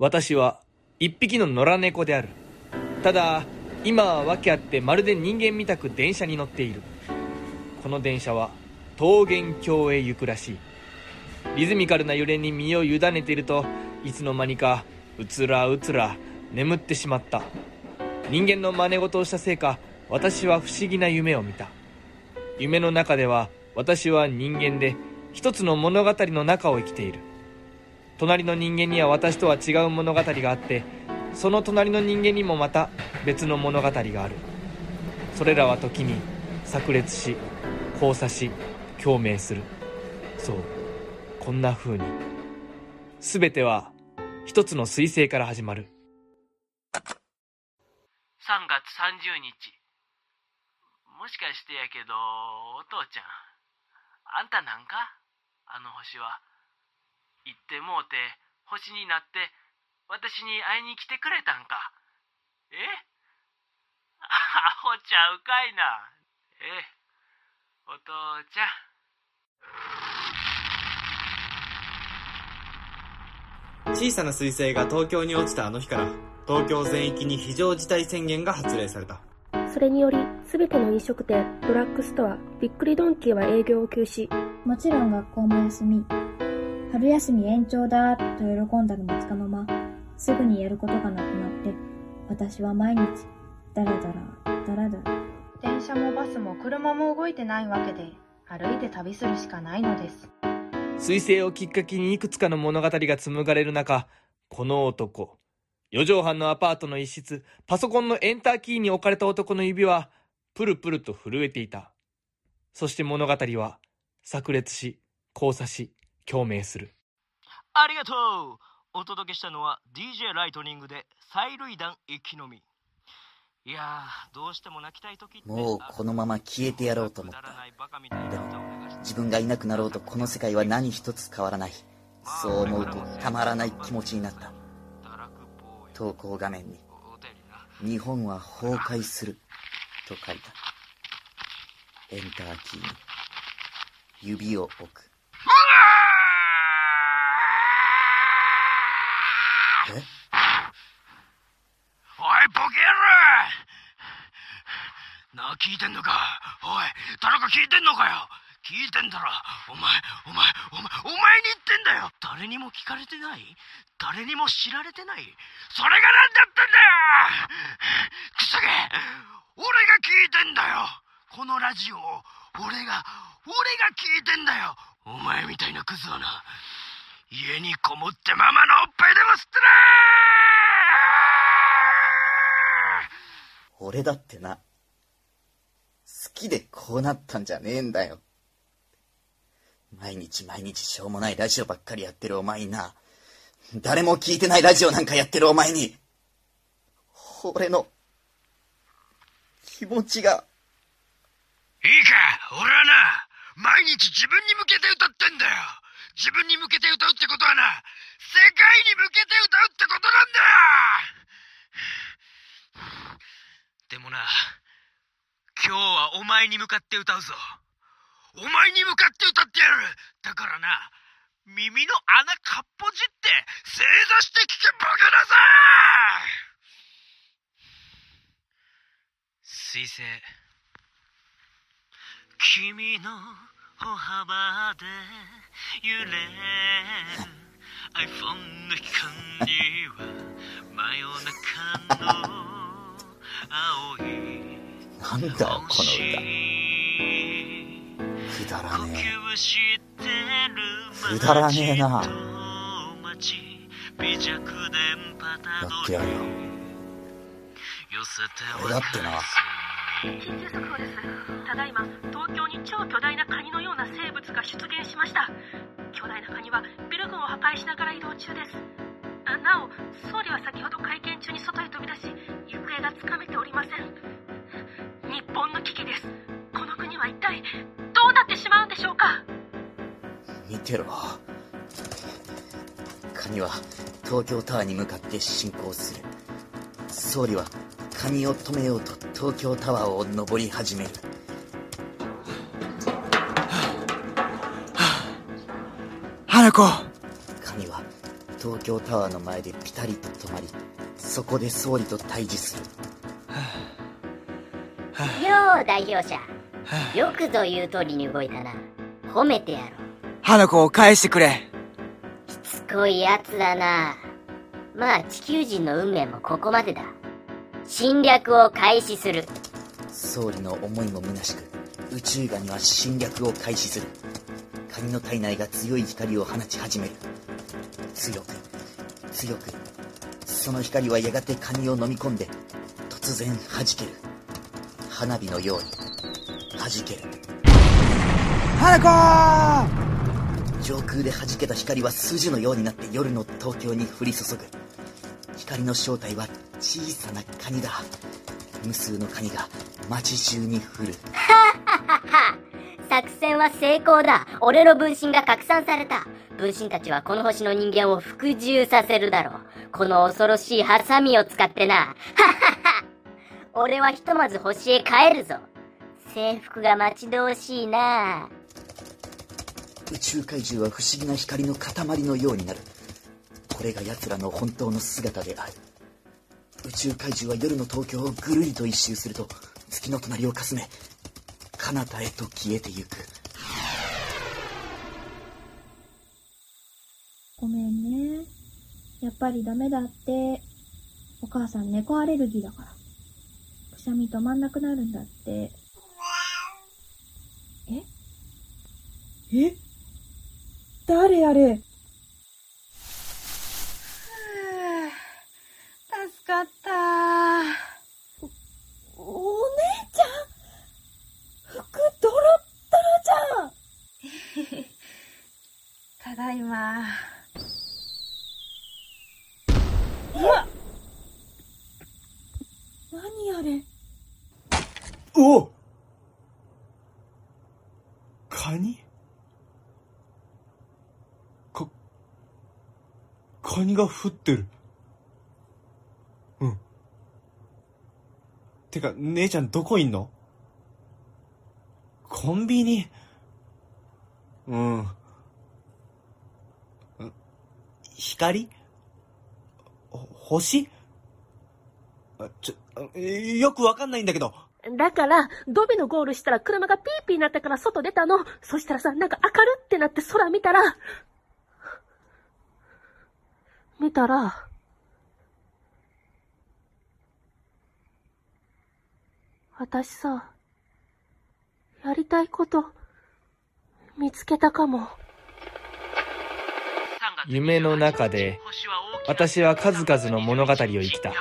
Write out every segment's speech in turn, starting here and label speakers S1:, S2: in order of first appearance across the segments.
S1: 私は一匹の野良猫である。ただ今は訳あってまるで人間みたく電車に乗っている。この電車は桃源郷へ行くらしい。リズミカルな揺れに身を委ねているといつの間にかうつらうつら眠ってしまった。人間の真似事をしたせいか私は不思議な夢を見た。夢の中では私は人間で一つの物語の中を生きている。隣の人間には私とは違う物語があってその隣の人間にもまた別の物語がある。それらは時に炸裂し交差し共鳴する。そう。こんな風に。全ては一つの彗星から始まる。
S2: 3月30日。もしかしてやけどお父ちゃんあんたなんか？あの星は。行ってもうて星になって私に会いに来てくれたんか。え？アホちゃうかいな。え？お父ちゃ
S3: ん。小さな彗星が東京に落ちたあの日から東京全域に非常事態宣言が発令された。
S4: それにより全ての飲食店ドラッグストアびっくりドンキーは営業を休止。
S5: もちろん学校も休み春休み延長だと喜んだのもつかの間すぐにやることがなくなって私は毎日ダラダラダラダラ
S6: 電車もバスも車も動いてないわけで歩いて旅するしかないのです。
S1: 彗星をきっかけにいくつかの物語が紡がれる中この男四畳半のアパートの一室パソコンのエンターキーに置かれた男の指はプルプルと震えていた。そして物語は炸裂し交差し共鳴する。
S2: ありがとう。お届けしたのは DJ ライトニングで催涙弾一気飲み。いやどうしても泣きたい時
S7: もうこのまま消えてやろうと思った。でも自分がいなくなろうとこの世界は何一つ変わらないそう思うとたまらない気持ちになった。投稿画面に「日本は崩壊する」と書いた。エンターキーに。指を置く
S2: おいボケ野郎なあ聞いてんのか？おい誰か聞いてんのかよ？聞いてんだろ。お前お前お前お前に言ってんだよ。誰にも聞かれてない？誰にも知られてない？それが何だってんだよ！くそげ俺が聞いてんだよ！このラジオを俺が俺が聞いてんだよ！お前みたいなクズはな。家にこもってママのおっぱいでも吸ってな
S7: 俺だってな好きでこうなったんじゃねえんだよ。毎日毎日しょうもないラジオばっかりやってるお前にな。誰も聞いてないラジオなんかやってるお前に俺の気持ちが。
S2: いいか俺はな毎日自分に向けて歌ってんだよ自分に向けて歌うってことはな世界に向けて歌うってことなんだでもな今日はお前に向かって歌うぞ。お前に向かって歌ってやる。だからな耳の穴かっぽじって正座して聞けボケださ水星君の歩幅で揺れる。iPhone の光は真夜中の青い
S7: なんだよこの歌。くだらねえ。くだらねえな。やってやるよ。俺だってな。
S4: 緊急速報です。ただいま東京に超巨大な出現しました。巨大なカニはビル群を破壊しながら移動中です。なお総理は先ほど会見中に外へ飛び出し行方がつかめておりません。日本の危機です。この国は一体どうなってしまうんでしょうか？
S7: 見てろ。カニは東京タワーに向かって進行する。総理はカニを止めようと東京タワーを登り始める。
S8: 花子
S7: カニは東京タワーの前でピタリと止まりそこで総理と対峙する。
S8: よう代表者。よくぞ言う通りに動いたな。褒めてやろう。
S9: 花子を返してくれ。
S8: しつこいやつだな。まあ地球人の運命もここまでだ。侵略を開始する。
S7: 総理の思いも虚しく宇宙ガニは侵略を開始するカニの体内が強い光を放ち始める。強く強くその光はやがてカニを飲み込んで突然弾ける。花火のように弾ける。
S9: 花子
S7: 上空で弾けた光は筋のようになって夜の東京に降り注ぐ。光の正体は小さなカニだ。無数のカニが街中に降る。
S8: 作戦は成功だ。俺の分身が拡散された。分身たちはこの星の人間を服従させるだろう。この恐ろしいハサミを使ってな。ははは俺はひとまず星へ帰るぞ。制服が待ち遠しいな。
S7: 宇宙怪獣は不思議な光の塊のようになる。これが奴らの本当の姿である。宇宙怪獣は夜の東京をぐるりと一周すると月の隣をかすめ彼方へと消えてゆく
S5: ごめんね。やっぱりダメだって。お母さん猫アレルギーだから。くしゃみ止まんなくなるんだって。え？え？誰あれ
S6: 助かった
S5: お姉ちゃん服ドロッドロじゃん
S6: ただいま
S5: 何あれ
S3: おカニ？か、カニが降ってる。うん。てか、姉ちゃんどこいんの？コンビニ？うん。光？星？あちょ、よくわかんないんだけど。
S4: だから、ドビのゴールしたら車がピーピーになったから外出たの。そしたらさ、なんか明るってなって空見たら、見たら、私さ、やりたいこと、見つけたかも。
S1: 夢の中で私は数々の物語を生きた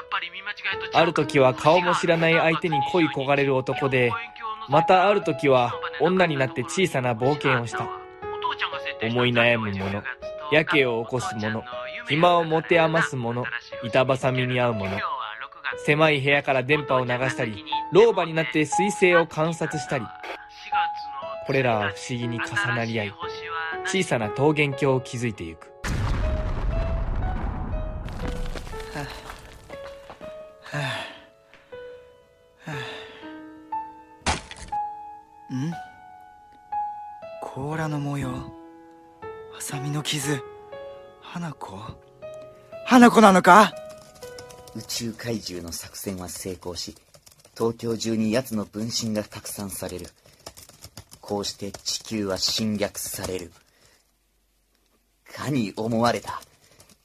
S1: ある時は顔も知らない相手に恋焦がれる男でまたある時は女になって小さな冒険をした。思い悩む者やけを起こす者暇を持て余す者板挟みに遭う者狭い部屋から電波を流したり老婆になって彗星を観察したり。これらは不思議に重なり合い小さな桃源郷を築いてゆく。
S9: 子なのか？
S7: 宇宙怪獣の作戦は成功し東京中に奴の分身が拡散される。こうして地球は侵略される。かに思われた。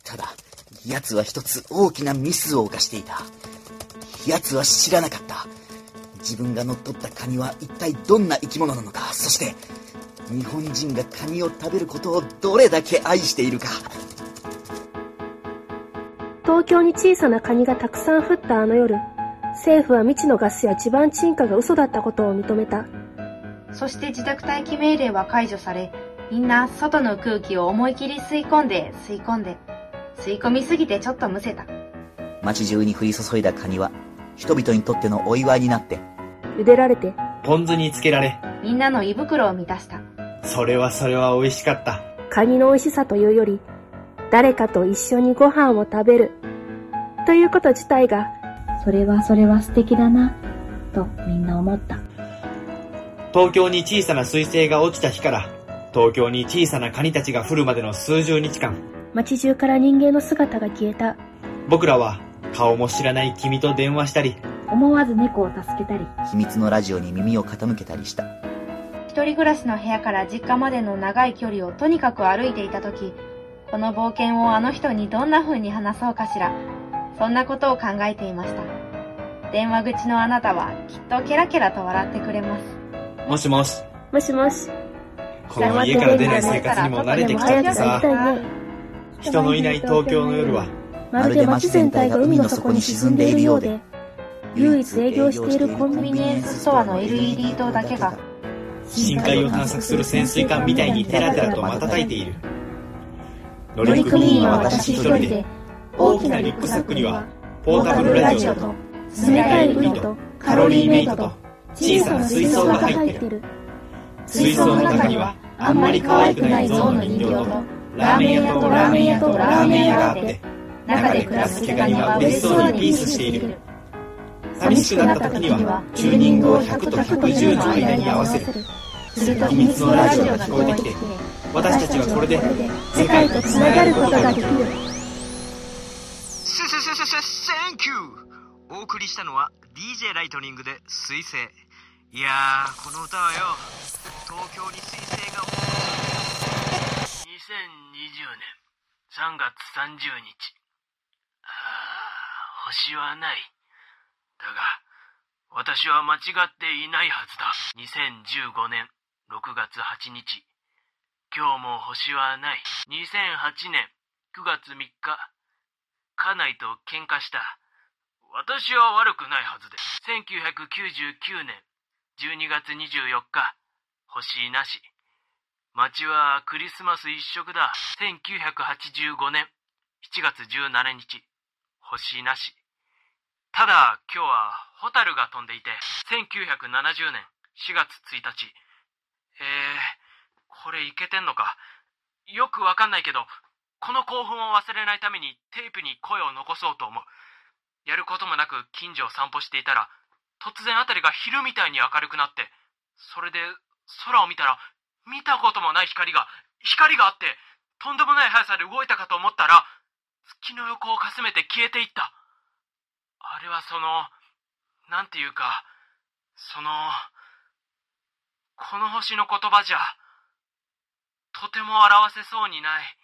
S7: ただ奴は一つ大きなミスを犯していた。奴は知らなかった。自分が乗っ取ったカニは一体どんな生き物なのか。そして日本人がカニを食べることをどれだけ愛しているか。
S4: 東京に小さなカニがたくさん降ったあの夜、政府は未知のガスや地盤沈下が嘘だったことを認めた。
S6: そして自宅待機命令は解除されみんな外の空気を思い切り吸い込んで吸い込んで吸い込みすぎてちょっとむせた
S7: 街中に降り注いだカニは人々にとってのお祝いになって
S4: 茹でられて、
S3: ポン酢につけられ、
S6: みんなの胃袋を満たした
S3: それはそれは美味しかった。
S4: カニの美味しさというより、誰かと一緒にご飯を食べる。ということ自体が、
S5: それはそれは素敵だな、とみんな思った。
S3: 東京に小さな彗星が落ちた日から、東京に小さなカニたちが降るまでの数十日間、
S4: 街中から人間の姿が消えた。
S3: 僕らは顔も知らない君と電話したり、
S4: 思わず猫を助けたり、
S7: 秘密のラジオに耳を傾けたりした。
S6: 一人暮らしの部屋から実家までの長い距離をとにかく歩いていた時、この冒険をあの人にどんな風に話そうかしら。そんなことを考えていました。電話口のあなたはきっとケラケラと笑ってくれます。
S3: もしもし、
S4: もしもし、
S3: この家から出ない生活にも慣れてきちゃってさ、人のいない東京の夜は、
S4: まるで街全体が海の底に沈んでいるようで、唯一営業しているコン
S6: ビニエンスストアの LED 灯だけが、
S3: 深海を探索する潜水艦みたいにテラテラと瞬いている。乗
S4: 乗組員は
S3: 私一
S4: 人で、
S3: 大きなリュックサックには、ポータブルラジオと、
S4: 冷たいウニとカロリーメイトと
S3: 小さな水槽が入ってる。水槽の中には、あんまり可愛くない象の人形と、ラーメン屋とラーメン屋とラーメン屋があって、中で暮らす毛ガニは嬉しそうにピースしている。寂しくなった時には、チューニングを100と110の間に合わせる。
S4: すると
S3: 秘密のラジオが聞こえてきて、私たちはこれで、
S4: 世界とつながることができる。
S2: せせ、センキューお送りしたのは DJ ライトニングで水星。いやー、この歌はよ、東京に水星が2020年3月30日。あー、星はない。だが、私は間違っていないはずだ。2015年6月8日。今日も星はない。2008年9月3日。家内と喧嘩した。私は悪くないはずです。1999年12月24日、星なし。街はクリスマス一色だ。1985年7月17日、星なし。ただ、今日はホタルが飛んでいて、1970年4月1日。えー、これいけてんのか？よくわかんないけど、この興奮を忘れないためにテープに声を残そうと思う。やることもなく近所を散歩していたら、突然あたりが昼みたいに明るくなって、それで空を見たら、見たこともない光が、光があって、とんでもない速さで動いたかと思ったら、月の横をかすめて消えていった。あれはその、なんていうか、その、この星の言葉じゃ、とても表せそうにない。